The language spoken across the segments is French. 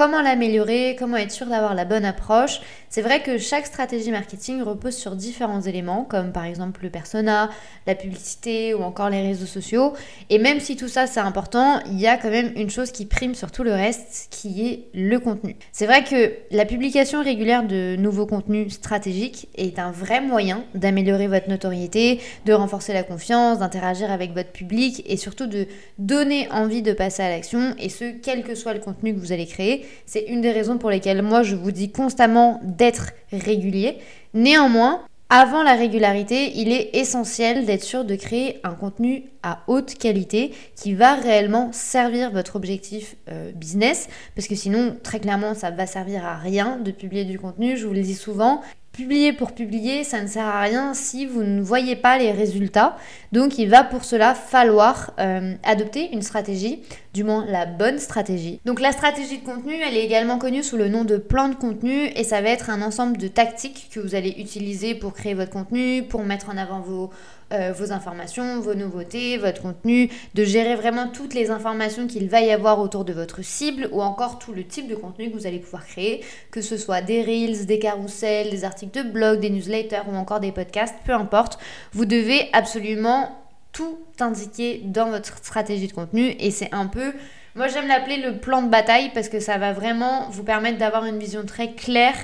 comment l'améliorer, comment être sûr d'avoir la bonne approche. C'est vrai que chaque stratégie marketing repose sur différents éléments, comme par exemple le persona, la publicité ou encore les réseaux sociaux. Et même si tout ça c'est important, il y a quand même une chose qui prime sur tout le reste, qui est le contenu. C'est vrai que la publication régulière de nouveaux contenus stratégiques est un vrai moyen d'améliorer votre notoriété, de renforcer la confiance, d'interagir avec votre public et surtout de donner envie de passer à l'action et ce, quel que soit le contenu que vous allez créer. C'est une des raisons pour lesquelles moi je vous dis constamment d'être régulier. Néanmoins, avant la régularité, il est essentiel d'être sûr de créer un contenu à haute qualité qui va réellement servir votre objectif euh, business parce que sinon très clairement ça va servir à rien de publier du contenu, je vous le dis souvent, Publier pour publier, ça ne sert à rien si vous ne voyez pas les résultats. Donc il va pour cela falloir euh, adopter une stratégie, du moins la bonne stratégie. Donc la stratégie de contenu, elle est également connue sous le nom de plan de contenu et ça va être un ensemble de tactiques que vous allez utiliser pour créer votre contenu, pour mettre en avant vos euh, vos informations, vos nouveautés, votre contenu, de gérer vraiment toutes les informations qu'il va y avoir autour de votre cible ou encore tout le type de contenu que vous allez pouvoir créer, que ce soit des reels, des carousels, des articles de blog, des newsletters ou encore des podcasts, peu importe. Vous devez absolument tout indiquer dans votre stratégie de contenu et c'est un peu moi, j'aime l'appeler le plan de bataille parce que ça va vraiment vous permettre d'avoir une vision très claire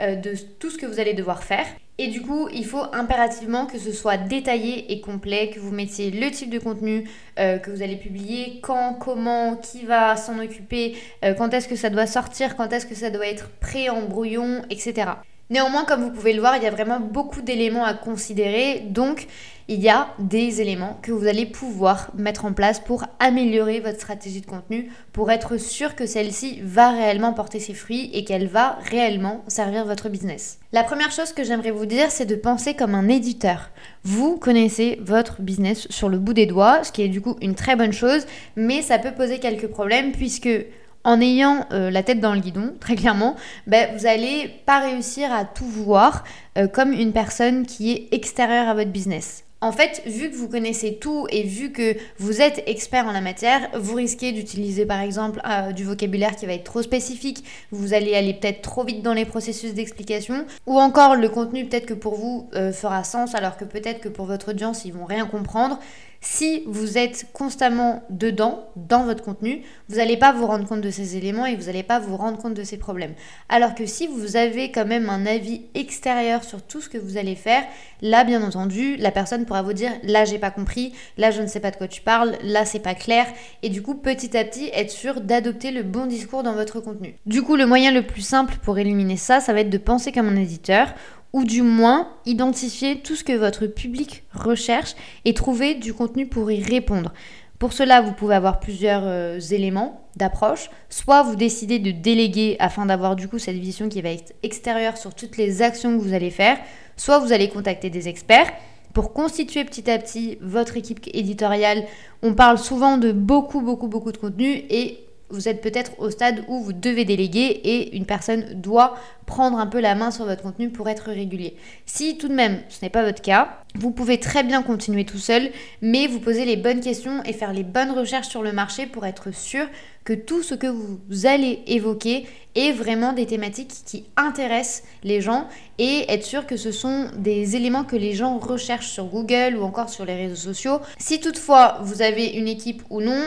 euh, de tout ce que vous allez devoir faire. Et du coup, il faut impérativement que ce soit détaillé et complet, que vous mettiez le type de contenu euh, que vous allez publier, quand, comment, qui va s'en occuper, euh, quand est-ce que ça doit sortir, quand est-ce que ça doit être prêt en brouillon, etc. Néanmoins, comme vous pouvez le voir, il y a vraiment beaucoup d'éléments à considérer. Donc, il y a des éléments que vous allez pouvoir mettre en place pour améliorer votre stratégie de contenu, pour être sûr que celle-ci va réellement porter ses fruits et qu'elle va réellement servir votre business. La première chose que j'aimerais vous dire, c'est de penser comme un éditeur. Vous connaissez votre business sur le bout des doigts, ce qui est du coup une très bonne chose, mais ça peut poser quelques problèmes puisque en ayant euh, la tête dans le guidon, très clairement, ben, vous n'allez pas réussir à tout voir euh, comme une personne qui est extérieure à votre business. En fait, vu que vous connaissez tout et vu que vous êtes expert en la matière, vous risquez d'utiliser par exemple euh, du vocabulaire qui va être trop spécifique, vous allez aller peut-être trop vite dans les processus d'explication, ou encore le contenu peut-être que pour vous fera sens alors que peut-être que pour votre audience ils vont rien comprendre. Si vous êtes constamment dedans, dans votre contenu, vous n'allez pas vous rendre compte de ces éléments et vous n'allez pas vous rendre compte de ces problèmes. Alors que si vous avez quand même un avis extérieur sur tout ce que vous allez faire, là, bien entendu, la personne pourra vous dire là, j'ai pas compris, là, je ne sais pas de quoi tu parles, là, c'est pas clair. Et du coup, petit à petit, être sûr d'adopter le bon discours dans votre contenu. Du coup, le moyen le plus simple pour éliminer ça, ça va être de penser comme un éditeur ou du moins identifier tout ce que votre public recherche et trouver du contenu pour y répondre. Pour cela, vous pouvez avoir plusieurs euh, éléments d'approche. Soit vous décidez de déléguer afin d'avoir du coup cette vision qui va être extérieure sur toutes les actions que vous allez faire. Soit vous allez contacter des experts pour constituer petit à petit votre équipe éditoriale. On parle souvent de beaucoup, beaucoup, beaucoup de contenu et vous êtes peut-être au stade où vous devez déléguer et une personne doit prendre un peu la main sur votre contenu pour être régulier. Si tout de même ce n'est pas votre cas, vous pouvez très bien continuer tout seul, mais vous poser les bonnes questions et faire les bonnes recherches sur le marché pour être sûr que tout ce que vous allez évoquer est vraiment des thématiques qui intéressent les gens et être sûr que ce sont des éléments que les gens recherchent sur Google ou encore sur les réseaux sociaux. Si toutefois vous avez une équipe ou non,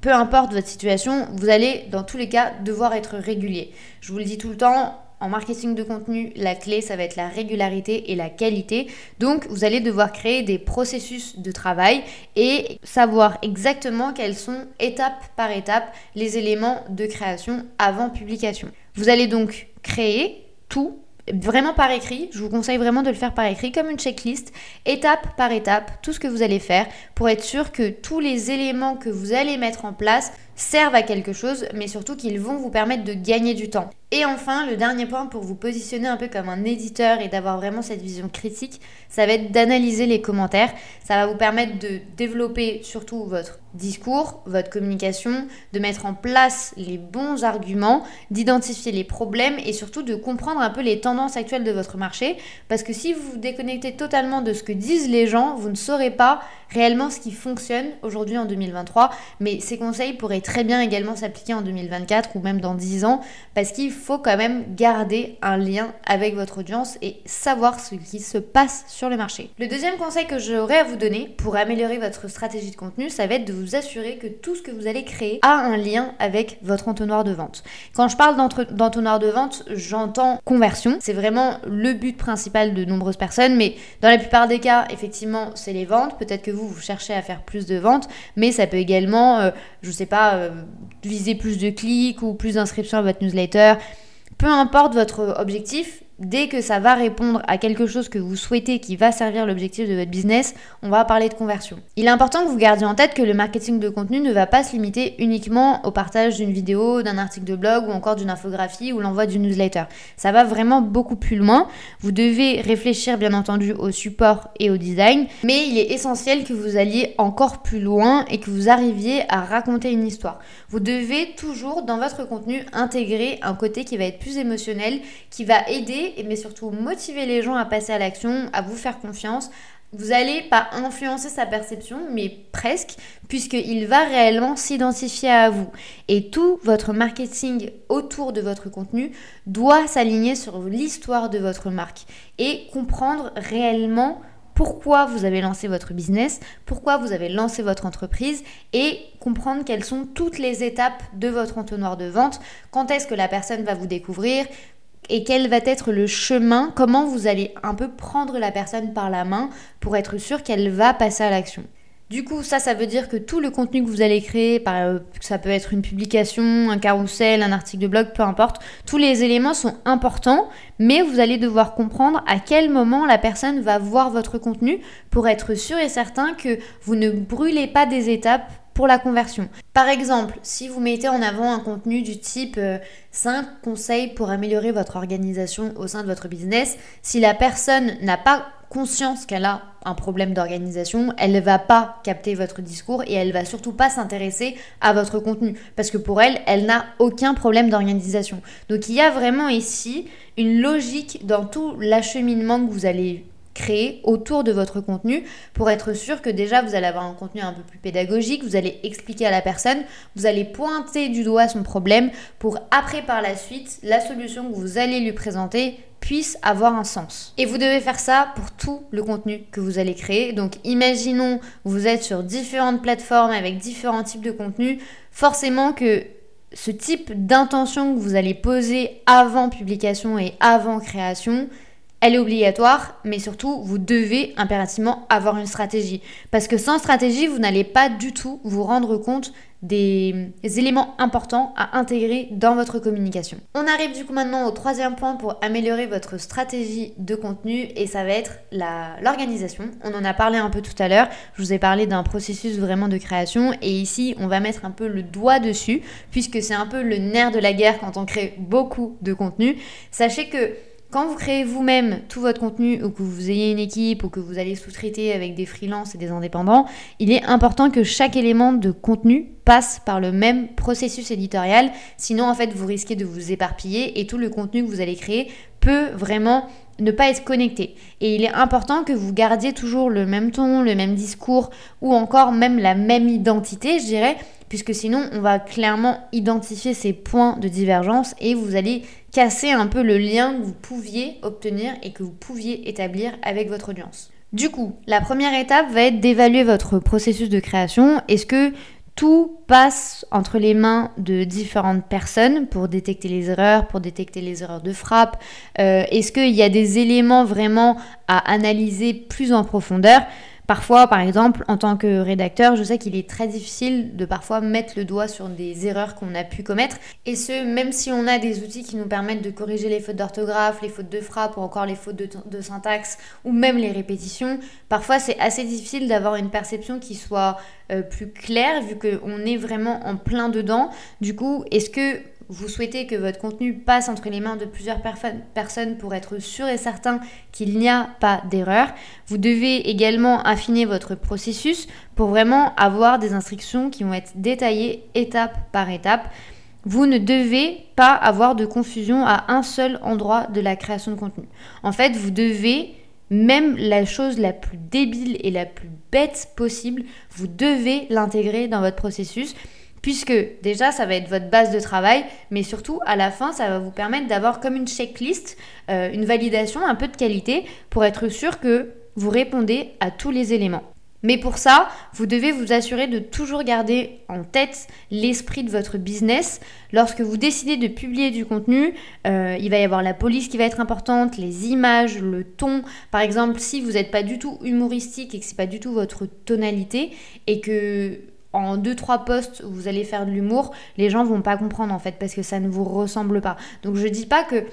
peu importe votre situation, vous allez dans tous les cas devoir être régulier. Je vous le dis tout le temps, en marketing de contenu, la clé, ça va être la régularité et la qualité. Donc, vous allez devoir créer des processus de travail et savoir exactement quels sont, étape par étape, les éléments de création avant publication. Vous allez donc créer tout vraiment par écrit. Je vous conseille vraiment de le faire par écrit, comme une checklist, étape par étape, tout ce que vous allez faire pour être sûr que tous les éléments que vous allez mettre en place servent à quelque chose, mais surtout qu'ils vont vous permettre de gagner du temps. Et enfin, le dernier point pour vous positionner un peu comme un éditeur et d'avoir vraiment cette vision critique, ça va être d'analyser les commentaires. Ça va vous permettre de développer surtout votre discours, votre communication, de mettre en place les bons arguments, d'identifier les problèmes et surtout de comprendre un peu les tendances actuelles de votre marché. Parce que si vous vous déconnectez totalement de ce que disent les gens, vous ne saurez pas réellement ce qui fonctionne aujourd'hui en 2023. Mais ces conseils pourraient très bien également s'appliquer en 2024 ou même dans 10 ans parce qu'il faut quand même garder un lien avec votre audience et savoir ce qui se passe sur le marché. Le deuxième conseil que j'aurais à vous donner pour améliorer votre stratégie de contenu, ça va être de vous assurer que tout ce que vous allez créer a un lien avec votre entonnoir de vente. Quand je parle d'entonnoir de vente, j'entends conversion. C'est vraiment le but principal de nombreuses personnes, mais dans la plupart des cas, effectivement, c'est les ventes. Peut-être que vous, vous cherchez à faire plus de ventes, mais ça peut également, euh, je sais pas, viser plus de clics ou plus d'inscriptions à votre newsletter. Peu importe votre objectif, dès que ça va répondre à quelque chose que vous souhaitez qui va servir l'objectif de votre business, on va parler de conversion. Il est important que vous gardiez en tête que le marketing de contenu ne va pas se limiter uniquement au partage d'une vidéo, d'un article de blog ou encore d'une infographie ou l'envoi d'une newsletter. Ça va vraiment beaucoup plus loin. Vous devez réfléchir bien entendu au support et au design, mais il est essentiel que vous alliez encore plus loin et que vous arriviez à raconter une histoire. Vous devez toujours dans votre contenu intégrer un côté qui va être plus émotionnel, qui va aider mais surtout motiver les gens à passer à l'action, à vous faire confiance. Vous n'allez pas influencer sa perception, mais presque, puisqu'il va réellement s'identifier à vous. Et tout votre marketing autour de votre contenu doit s'aligner sur l'histoire de votre marque et comprendre réellement pourquoi vous avez lancé votre business, pourquoi vous avez lancé votre entreprise et comprendre quelles sont toutes les étapes de votre entonnoir de vente, quand est-ce que la personne va vous découvrir, et quel va être le chemin, comment vous allez un peu prendre la personne par la main pour être sûr qu'elle va passer à l'action? Du coup, ça, ça veut dire que tout le contenu que vous allez créer, euh, ça peut être une publication, un carrousel, un article de blog, peu importe, tous les éléments sont importants, mais vous allez devoir comprendre à quel moment la personne va voir votre contenu pour être sûr et certain que vous ne brûlez pas des étapes la conversion. Par exemple, si vous mettez en avant un contenu du type 5 euh, conseils pour améliorer votre organisation au sein de votre business, si la personne n'a pas conscience qu'elle a un problème d'organisation, elle ne va pas capter votre discours et elle va surtout pas s'intéresser à votre contenu parce que pour elle, elle n'a aucun problème d'organisation. Donc il y a vraiment ici une logique dans tout l'acheminement que vous allez autour de votre contenu pour être sûr que déjà vous allez avoir un contenu un peu plus pédagogique, vous allez expliquer à la personne, vous allez pointer du doigt son problème pour après par la suite la solution que vous allez lui présenter puisse avoir un sens. Et vous devez faire ça pour tout le contenu que vous allez créer. Donc imaginons vous êtes sur différentes plateformes avec différents types de contenus, forcément que ce type d'intention que vous allez poser avant publication et avant création, elle est obligatoire, mais surtout, vous devez impérativement avoir une stratégie. Parce que sans stratégie, vous n'allez pas du tout vous rendre compte des éléments importants à intégrer dans votre communication. On arrive du coup maintenant au troisième point pour améliorer votre stratégie de contenu et ça va être l'organisation. On en a parlé un peu tout à l'heure, je vous ai parlé d'un processus vraiment de création et ici on va mettre un peu le doigt dessus puisque c'est un peu le nerf de la guerre quand on crée beaucoup de contenu. Sachez que quand vous créez vous-même tout votre contenu ou que vous ayez une équipe ou que vous allez sous-traiter avec des freelances et des indépendants, il est important que chaque élément de contenu passe par le même processus éditorial. Sinon, en fait, vous risquez de vous éparpiller et tout le contenu que vous allez créer peut vraiment ne pas être connecté. Et il est important que vous gardiez toujours le même ton, le même discours ou encore même la même identité, je dirais, puisque sinon on va clairement identifier ces points de divergence et vous allez casser un peu le lien que vous pouviez obtenir et que vous pouviez établir avec votre audience. Du coup, la première étape va être d'évaluer votre processus de création. Est-ce que tout passe entre les mains de différentes personnes pour détecter les erreurs, pour détecter les erreurs de frappe. Euh, Est-ce qu'il y a des éléments vraiment à analyser plus en profondeur? Parfois, par exemple, en tant que rédacteur, je sais qu'il est très difficile de parfois mettre le doigt sur des erreurs qu'on a pu commettre. Et ce, même si on a des outils qui nous permettent de corriger les fautes d'orthographe, les fautes de frappe ou encore les fautes de, syntaxe ou même les répétitions, parfois c'est assez difficile d'avoir une perception qui soit euh, plus claire vu qu'on est vraiment en plein dedans. Du coup, est-ce que vous souhaitez que votre contenu passe entre les mains de plusieurs personnes pour être sûr et certain qu'il n'y a pas d'erreur. Vous devez également affiner votre processus pour vraiment avoir des instructions qui vont être détaillées étape par étape. Vous ne devez pas avoir de confusion à un seul endroit de la création de contenu. En fait, vous devez, même la chose la plus débile et la plus bête possible, vous devez l'intégrer dans votre processus puisque déjà ça va être votre base de travail, mais surtout à la fin ça va vous permettre d'avoir comme une checklist, euh, une validation un peu de qualité pour être sûr que vous répondez à tous les éléments. Mais pour ça, vous devez vous assurer de toujours garder en tête l'esprit de votre business. Lorsque vous décidez de publier du contenu, euh, il va y avoir la police qui va être importante, les images, le ton. Par exemple, si vous n'êtes pas du tout humoristique et que c'est pas du tout votre tonalité et que en deux trois posts où vous allez faire de l'humour, les gens vont pas comprendre en fait parce que ça ne vous ressemble pas. Donc je dis pas que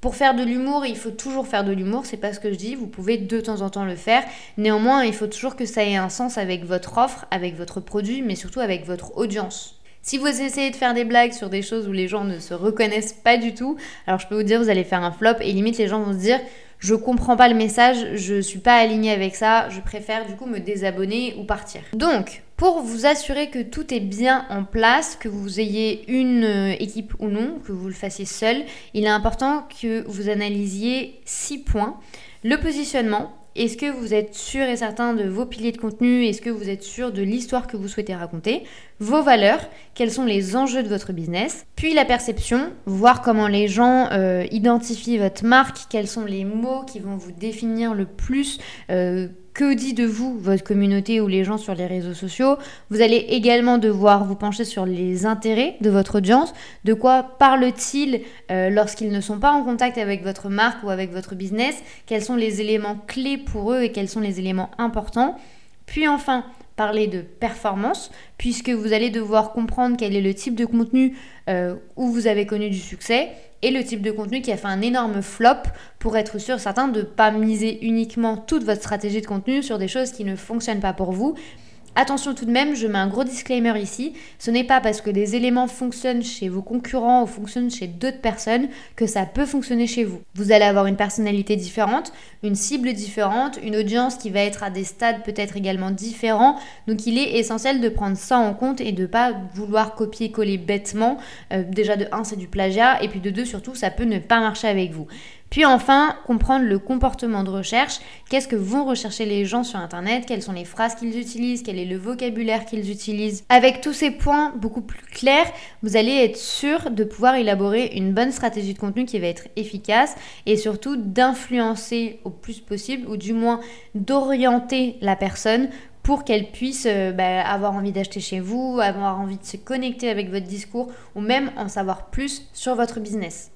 pour faire de l'humour, il faut toujours faire de l'humour, c'est pas ce que je dis, vous pouvez de temps en temps le faire. Néanmoins, il faut toujours que ça ait un sens avec votre offre, avec votre produit, mais surtout avec votre audience. Si vous essayez de faire des blagues sur des choses où les gens ne se reconnaissent pas du tout, alors je peux vous dire, vous allez faire un flop et limite les gens vont se dire je comprends pas le message, je suis pas alignée avec ça, je préfère du coup me désabonner ou partir. Donc, pour vous assurer que tout est bien en place, que vous ayez une euh, équipe ou non, que vous le fassiez seul, il est important que vous analysiez six points. Le positionnement, est-ce que vous êtes sûr et certain de vos piliers de contenu? Est-ce que vous êtes sûr de l'histoire que vous souhaitez raconter? Vos valeurs, quels sont les enjeux de votre business? Puis la perception, voir comment les gens euh, identifient votre marque, quels sont les mots qui vont vous définir le plus. Euh, que dit de vous votre communauté ou les gens sur les réseaux sociaux? Vous allez également devoir vous pencher sur les intérêts de votre audience. De quoi parlent-ils euh, lorsqu'ils ne sont pas en contact avec votre marque ou avec votre business? Quels sont les éléments clés pour eux et quels sont les éléments importants? Puis enfin, parler de performance, puisque vous allez devoir comprendre quel est le type de contenu euh, où vous avez connu du succès et le type de contenu qui a fait un énorme flop pour être sûr certain de ne pas miser uniquement toute votre stratégie de contenu sur des choses qui ne fonctionnent pas pour vous, Attention tout de même, je mets un gros disclaimer ici, ce n'est pas parce que des éléments fonctionnent chez vos concurrents ou fonctionnent chez d'autres personnes que ça peut fonctionner chez vous. Vous allez avoir une personnalité différente, une cible différente, une audience qui va être à des stades peut-être également différents, donc il est essentiel de prendre ça en compte et de ne pas vouloir copier-coller bêtement. Euh, déjà de 1 c'est du plagiat et puis de 2 surtout ça peut ne pas marcher avec vous. Puis enfin, comprendre le comportement de recherche. Qu'est-ce que vont rechercher les gens sur Internet? Quelles sont les phrases qu'ils utilisent? Quel est le vocabulaire qu'ils utilisent? Avec tous ces points beaucoup plus clairs, vous allez être sûr de pouvoir élaborer une bonne stratégie de contenu qui va être efficace et surtout d'influencer au plus possible ou du moins d'orienter la personne pour qu'elle puisse euh, bah, avoir envie d'acheter chez vous, avoir envie de se connecter avec votre discours ou même en savoir plus sur votre business.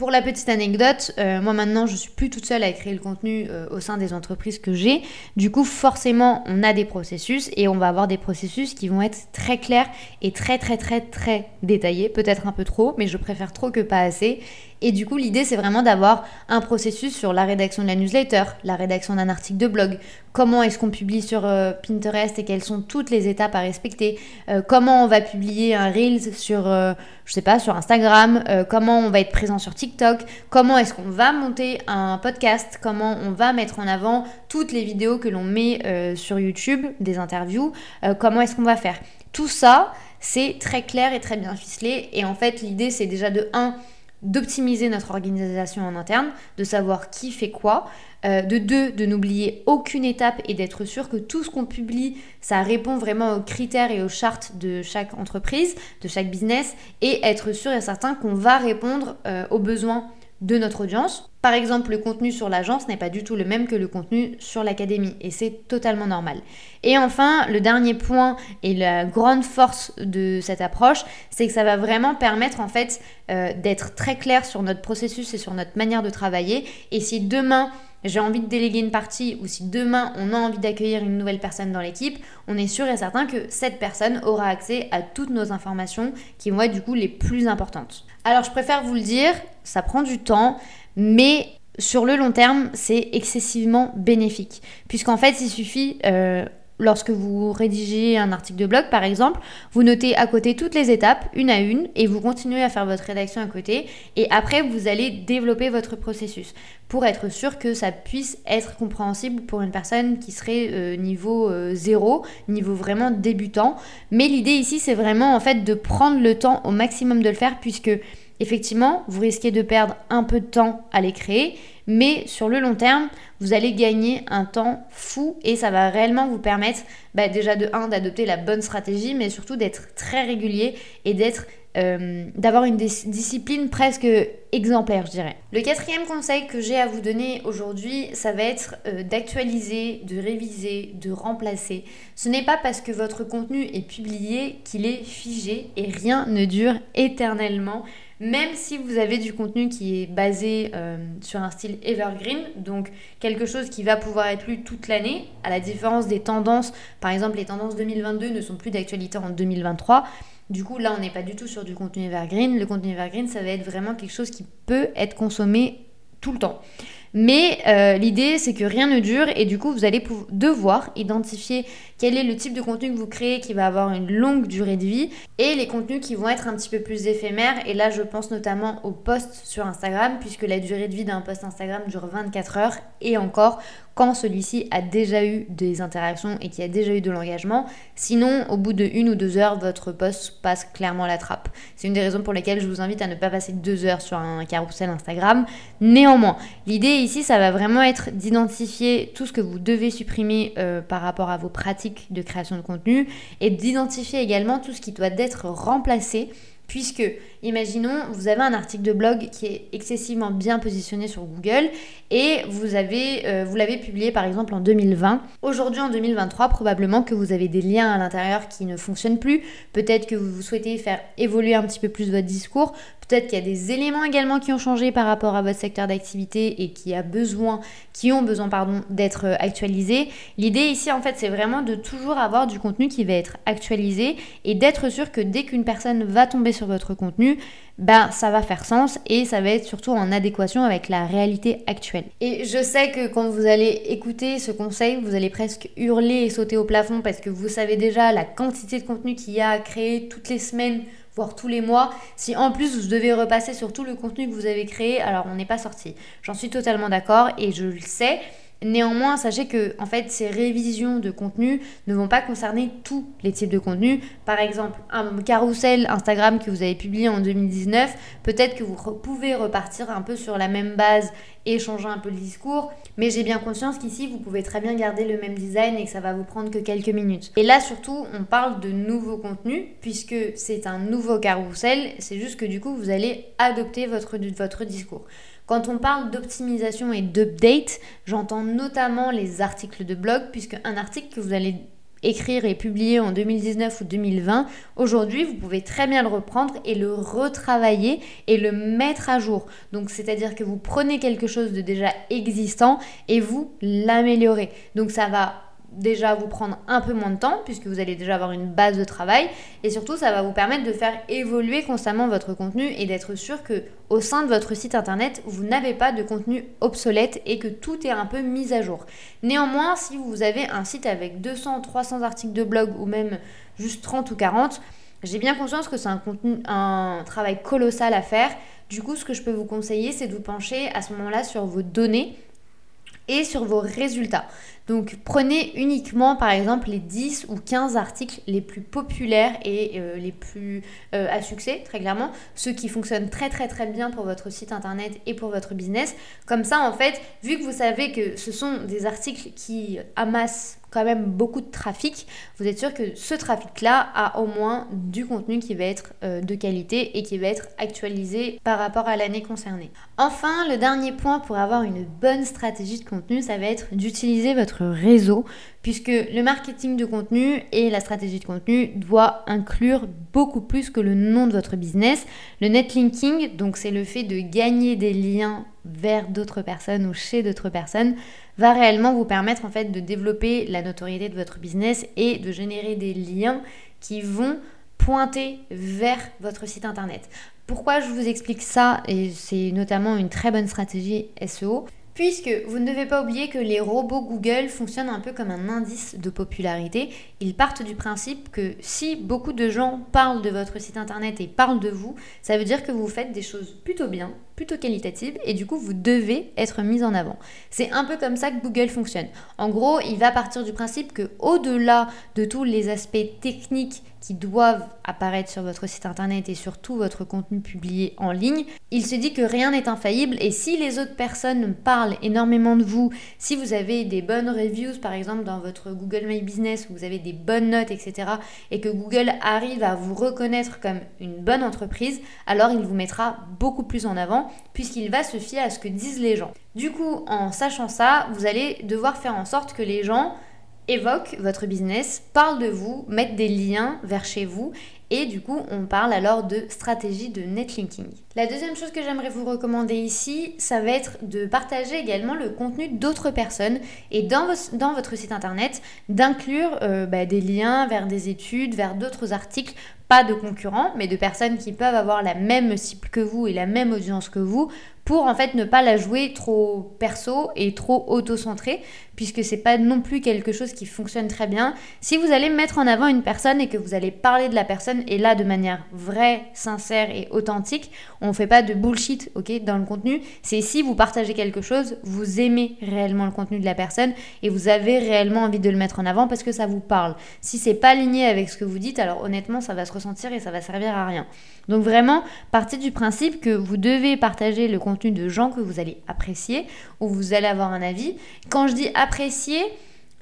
Pour la petite anecdote, euh, moi maintenant je suis plus toute seule à créer le contenu euh, au sein des entreprises que j'ai. Du coup, forcément, on a des processus et on va avoir des processus qui vont être très clairs et très très très très détaillés. Peut-être un peu trop, mais je préfère trop que pas assez. Et du coup, l'idée, c'est vraiment d'avoir un processus sur la rédaction de la newsletter, la rédaction d'un article de blog, comment est-ce qu'on publie sur euh, Pinterest et quelles sont toutes les étapes à respecter, euh, comment on va publier un Reels sur, euh, je sais pas, sur Instagram, comment on va être présent sur TikTok, comment est-ce qu'on va monter un podcast, comment on va mettre en avant toutes les vidéos que l'on met sur YouTube, des interviews, comment est-ce qu'on va faire? Tout ça, c'est très clair et très bien ficelé. Et en fait, l'idée, c'est déjà de 1 d'optimiser notre organisation en interne, de savoir qui fait quoi, euh, de deux, de n'oublier aucune étape et d'être sûr que tout ce qu'on publie, ça répond vraiment aux critères et aux chartes de chaque entreprise, de chaque business, et être sûr et certain qu'on va répondre euh, aux besoins de notre audience. Par exemple, le contenu sur l'agence n'est pas du tout le même que le contenu sur l'académie et c'est totalement normal. Et enfin, le dernier point et la grande force de cette approche, c'est que ça va vraiment permettre en fait euh, d'être très clair sur notre processus et sur notre manière de travailler. Et si demain j'ai envie de déléguer une partie ou si demain on a envie d'accueillir une nouvelle personne dans l'équipe, on est sûr et certain que cette personne aura accès à toutes nos informations qui vont être du coup les plus importantes. Alors je préfère vous le dire, ça prend du temps, mais sur le long terme, c'est excessivement bénéfique. Puisqu'en fait, il suffit, euh, lorsque vous rédigez un article de blog par exemple, vous notez à côté toutes les étapes, une à une, et vous continuez à faire votre rédaction à côté, et après vous allez développer votre processus pour être sûr que ça puisse être compréhensible pour une personne qui serait euh, niveau 0, euh, niveau vraiment débutant. Mais l'idée ici, c'est vraiment en fait de prendre le temps au maximum de le faire puisque effectivement, vous risquez de perdre un peu de temps à les créer, mais sur le long terme, vous allez gagner un temps fou et ça va réellement vous permettre bah, déjà de 1 d'adopter la bonne stratégie, mais surtout d'être très régulier et euh, d'avoir une discipline presque exemplaire, je dirais. Le quatrième conseil que j'ai à vous donner aujourd'hui, ça va être euh, d'actualiser, de réviser, de remplacer. Ce n'est pas parce que votre contenu est publié qu'il est figé et rien ne dure éternellement même si vous avez du contenu qui est basé euh, sur un style evergreen, donc quelque chose qui va pouvoir être lu toute l'année, à la différence des tendances, par exemple les tendances 2022 ne sont plus d'actualité en 2023. Du coup, là, on n'est pas du tout sur du contenu evergreen. Le contenu evergreen, ça va être vraiment quelque chose qui peut être consommé tout le temps. Mais euh, l'idée, c'est que rien ne dure et du coup, vous allez devoir identifier quel est le type de contenu que vous créez qui va avoir une longue durée de vie et les contenus qui vont être un petit peu plus éphémères. Et là, je pense notamment aux posts sur Instagram puisque la durée de vie d'un post Instagram dure 24 heures et encore quand celui-ci a déjà eu des interactions et qui a déjà eu de l'engagement. Sinon, au bout de une ou deux heures, votre post passe clairement la trappe. C'est une des raisons pour lesquelles je vous invite à ne pas passer deux heures sur un carrousel Instagram. Néanmoins, l'idée ici, ça va vraiment être d'identifier tout ce que vous devez supprimer euh, par rapport à vos pratiques de création de contenu et d'identifier également tout ce qui doit être remplacé puisque Imaginons, vous avez un article de blog qui est excessivement bien positionné sur Google et vous avez, euh, vous l'avez publié par exemple en 2020. Aujourd'hui en 2023, probablement que vous avez des liens à l'intérieur qui ne fonctionnent plus. Peut-être que vous souhaitez faire évoluer un petit peu plus votre discours. Peut-être qu'il y a des éléments également qui ont changé par rapport à votre secteur d'activité et qui a besoin, qui ont besoin pardon d'être euh, actualisés. L'idée ici en fait c'est vraiment de toujours avoir du contenu qui va être actualisé et d'être sûr que dès qu'une personne va tomber sur votre contenu ben ça va faire sens et ça va être surtout en adéquation avec la réalité actuelle. Et je sais que quand vous allez écouter ce conseil, vous allez presque hurler et sauter au plafond parce que vous savez déjà la quantité de contenu qu'il y a à créer toutes les semaines voire tous les mois. Si en plus vous devez repasser sur tout le contenu que vous avez créé, alors on n'est pas sorti. J'en suis totalement d'accord et je le sais. Néanmoins, sachez que en fait, ces révisions de contenu ne vont pas concerner tous les types de contenu. Par exemple, un carrousel Instagram que vous avez publié en 2019, peut-être que vous pouvez repartir un peu sur la même base et changer un peu le discours, mais j'ai bien conscience qu'ici, vous pouvez très bien garder le même design et que ça va vous prendre que quelques minutes. Et là, surtout, on parle de nouveaux contenus puisque c'est un nouveau carrousel, c'est juste que du coup, vous allez adopter votre, votre discours. Quand on parle d'optimisation et d'update, j'entends notamment les articles de blog, puisque un article que vous allez écrire et publier en 2019 ou 2020, aujourd'hui, vous pouvez très bien le reprendre et le retravailler et le mettre à jour. Donc, c'est-à-dire que vous prenez quelque chose de déjà existant et vous l'améliorez. Donc, ça va déjà vous prendre un peu moins de temps puisque vous allez déjà avoir une base de travail et surtout ça va vous permettre de faire évoluer constamment votre contenu et d'être sûr que au sein de votre site internet vous n'avez pas de contenu obsolète et que tout est un peu mis à jour. Néanmoins, si vous avez un site avec 200, 300 articles de blog ou même juste 30 ou 40, j'ai bien conscience que c'est un contenu un travail colossal à faire. Du coup, ce que je peux vous conseiller, c'est de vous pencher à ce moment-là sur vos données et sur vos résultats. Donc prenez uniquement par exemple les 10 ou 15 articles les plus populaires et euh, les plus euh, à succès, très clairement, ceux qui fonctionnent très très très bien pour votre site internet et pour votre business. Comme ça en fait, vu que vous savez que ce sont des articles qui amassent quand même beaucoup de trafic, vous êtes sûr que ce trafic-là a au moins du contenu qui va être euh, de qualité et qui va être actualisé par rapport à l'année concernée. Enfin, le dernier point pour avoir une bonne stratégie de contenu, ça va être d'utiliser votre réseau puisque le marketing de contenu et la stratégie de contenu doit inclure beaucoup plus que le nom de votre business. Le netlinking, donc c'est le fait de gagner des liens vers d'autres personnes ou chez d'autres personnes, va réellement vous permettre en fait de développer la notoriété de votre business et de générer des liens qui vont pointer vers votre site internet. Pourquoi je vous explique ça et c'est notamment une très bonne stratégie SEO Puisque vous ne devez pas oublier que les robots Google fonctionnent un peu comme un indice de popularité. Ils partent du principe que si beaucoup de gens parlent de votre site internet et parlent de vous, ça veut dire que vous faites des choses plutôt bien, plutôt qualitatives et du coup vous devez être mis en avant. C'est un peu comme ça que Google fonctionne. En gros, il va partir du principe que au-delà de tous les aspects techniques qui doivent apparaître sur votre site internet et sur tout votre contenu publié en ligne, il se dit que rien n'est infaillible et si les autres personnes parlent énormément de vous, si vous avez des bonnes reviews par exemple dans votre Google My Business, où vous avez des bonnes notes, etc., et que Google arrive à vous reconnaître comme une bonne entreprise, alors il vous mettra beaucoup plus en avant puisqu'il va se fier à ce que disent les gens. Du coup, en sachant ça, vous allez devoir faire en sorte que les gens évoque votre business, parle de vous, mettent des liens vers chez vous et du coup on parle alors de stratégie de netlinking. La deuxième chose que j'aimerais vous recommander ici, ça va être de partager également le contenu d'autres personnes et dans, votre site internet d'inclure euh, bah, des liens vers des études, vers d'autres articles pas de concurrents, mais de personnes qui peuvent avoir la même cible que vous et la même audience que vous pour en fait ne pas la jouer trop perso et trop auto-centré puisque c'est pas non plus quelque chose qui fonctionne très bien. Si vous allez mettre en avant une personne et que vous allez parler de la personne et là de manière vraie, sincère et authentique, on fait pas de bullshit, OK, dans le contenu, c'est si vous partagez quelque chose, vous aimez réellement le contenu de la personne et vous avez réellement envie de le mettre en avant parce que ça vous parle. Si c'est pas aligné avec ce que vous dites, alors honnêtement, ça va se ressentir et ça va servir à rien. Donc vraiment, partez du principe que vous devez partager le contenu de gens que vous allez apprécier ou vous allez avoir un avis. Quand je dis apprécier,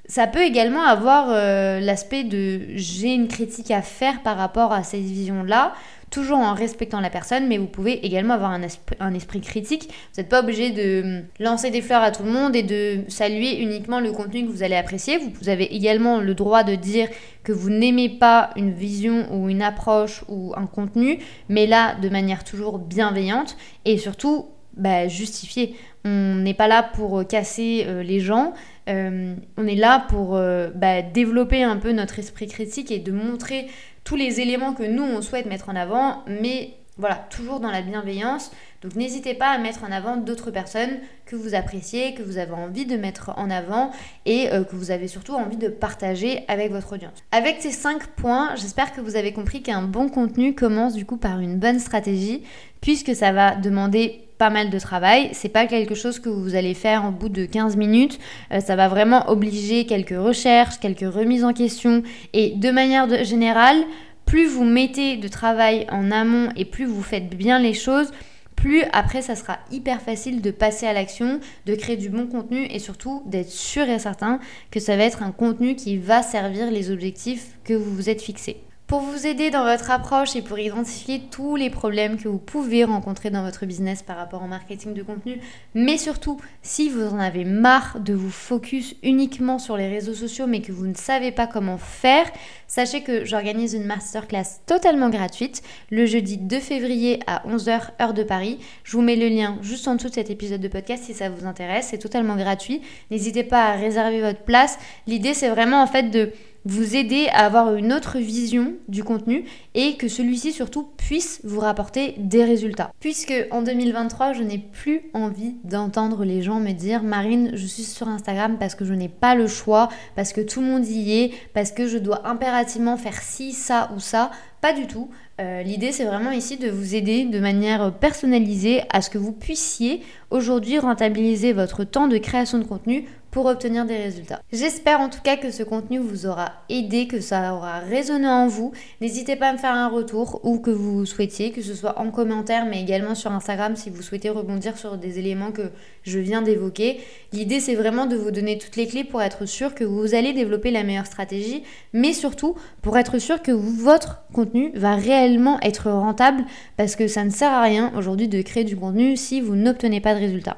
ça peut également avoir euh, l'aspect de j'ai une critique à faire par rapport à cette vision-là, toujours en respectant la personne, mais vous pouvez également avoir un, esprit critique. Vous n'êtes pas obligé de hum, lancer des fleurs à tout le monde et de saluer uniquement le contenu que vous allez apprécier. Vous avez également le droit de dire que vous n'aimez pas une vision ou une approche ou un contenu, mais là de manière toujours bienveillante et surtout bah, justifiée. On n'est pas là pour casser euh, les gens, euh, on est là pour euh, bah, développer un peu notre esprit critique et de montrer tous les éléments que nous, on souhaite mettre en avant, mais voilà, toujours dans la bienveillance. Donc n'hésitez pas à mettre en avant d'autres personnes que vous appréciez, que vous avez envie de mettre en avant et que vous avez surtout envie de partager avec votre audience. Avec ces 5 points, j'espère que vous avez compris qu'un bon contenu commence du coup par une bonne stratégie puisque ça va demander pas mal de travail. C'est pas quelque chose que vous allez faire en bout de 15 minutes. Euh, ça va vraiment obliger quelques recherches, quelques remises en question. Et de manière générale, plus vous mettez de travail en amont et plus vous faites bien les choses, plus après ça sera hyper facile de passer à l'action, de créer du bon contenu et surtout d'être sûr et certain que ça va être un contenu qui va servir les objectifs que vous vous êtes fixés. Pour vous aider dans votre approche et pour identifier tous les problèmes que vous pouvez rencontrer dans votre business par rapport au marketing de contenu, mais surtout si vous en avez marre de vous focus uniquement sur les réseaux sociaux mais que vous ne savez pas comment faire, sachez que j'organise une masterclass totalement gratuite le jeudi 2 février à 11h heure de Paris. Je vous mets le lien juste en dessous de cet épisode de podcast si ça vous intéresse, c'est totalement gratuit. N'hésitez pas à réserver votre place. L'idée c'est vraiment en fait de vous aider à avoir une autre vision du contenu et que celui-ci surtout puisse vous rapporter des résultats. Puisque en 2023, je n'ai plus envie d'entendre les gens me dire Marine, je suis sur Instagram parce que je n'ai pas le choix, parce que tout le monde y est, parce que je dois impérativement faire ci, ça ou ça. Pas du tout. Euh, l'idée, c'est vraiment ici de vous aider de manière personnalisée à ce que vous puissiez aujourd'hui rentabiliser votre temps de création de contenu pour obtenir des résultats. J'espère en tout cas que ce contenu vous aura aidé, que ça aura résonné en vous. N'hésitez pas à me faire un retour ou que vous souhaitiez, que ce soit en commentaire mais également sur Instagram si vous souhaitez rebondir sur des éléments que je viens d'évoquer. L'idée, c'est vraiment de vous donner toutes les clés pour être sûr que vous allez développer la meilleure stratégie, mais surtout pour être sûr que votre contenu va réellement être rentable parce que ça ne sert à rien aujourd'hui de créer du contenu si vous n'obtenez pas de résultats.